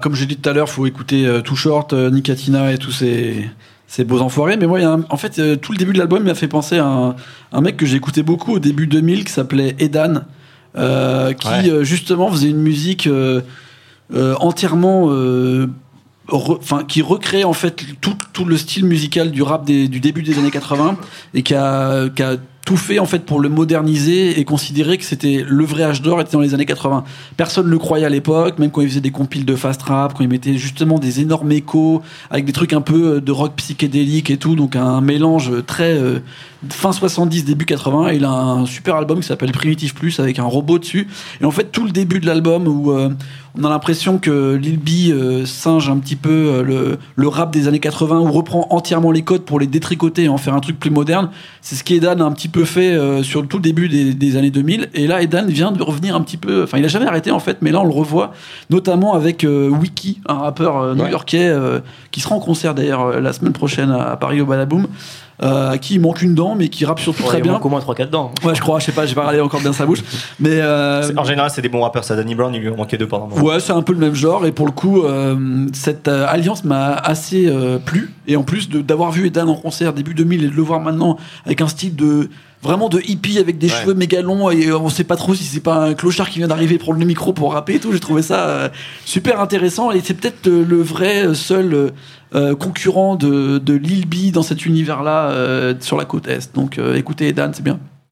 Comme j'ai dit tout à l'heure, faut écouter euh, Too Short, euh, Nicatina et tous ces, ces beaux enfoirés. Mais moi, en fait, euh, tout le début de l'album m'a fait penser à un, un mec que j'écoutais beaucoup au début 2000 qui s'appelait Edan, euh, qui Ouais. justement faisait une musique entièrement. re- Enfin, qui recrée en fait tout, tout le style musical du rap des- du début des années 80 et qui a, qui a tout fait en fait pour le moderniser et considérer que c'était le vrai âge d'or était dans les années 80. Personne ne le croyait à l'époque, même quand il faisait des compiles de fast rap, quand il mettait justement des énormes échos avec des trucs un peu euh, de rock psychédélique et tout, donc un mélange très euh, fin 70 début 80. Il a un super album qui s'appelle Primitive Plus avec un robot dessus. Et en fait tout le début de l'album où euh, on a l'impression que Lil B singe un petit peu le, le rap des années 80 ou reprend entièrement les codes pour les détricoter et en faire un truc plus moderne. C'est ce qu'Edan a un petit peu fait euh, sur tout le début des, des années 2000. Et là, Edan vient de revenir un petit peu. Enfin, il a jamais arrêté en fait, mais là on le revoit, notamment avec euh, Wiki, un rappeur euh, new-yorkais euh, qui sera en concert d'ailleurs la semaine prochaine à, à Paris au Badaboom. Euh, à qui il manque une dent, mais qui rappe surtout Ouais, très il bien. manque au moins 3-4 dents. Ouais, je crois, je sais pas, j'ai pas regardé encore bien sa bouche. Mais euh, En général, c'est des bons rappeurs. Ça, Danny Brown, il lui en manquait deux pendant un moment. Ouais, c'est un peu le même genre et pour le coup, euh, cette euh, alliance m'a assez euh, plu et en plus de- d'avoir vu Edan en concert début 2000 et de le voir maintenant avec un style de vraiment de hippie avec des Ouais. cheveux méga longs et euh, on sait pas trop si c'est pas un clochard qui vient d'arriver prendre le micro pour rapper et tout. J'ai trouvé ça euh, super intéressant et c'est peut-être euh, le vrai seul euh, concurrent de, de Lil B dans cet univers-là euh, sur la côte est. Donc euh, écoutez Edan, c'est bien.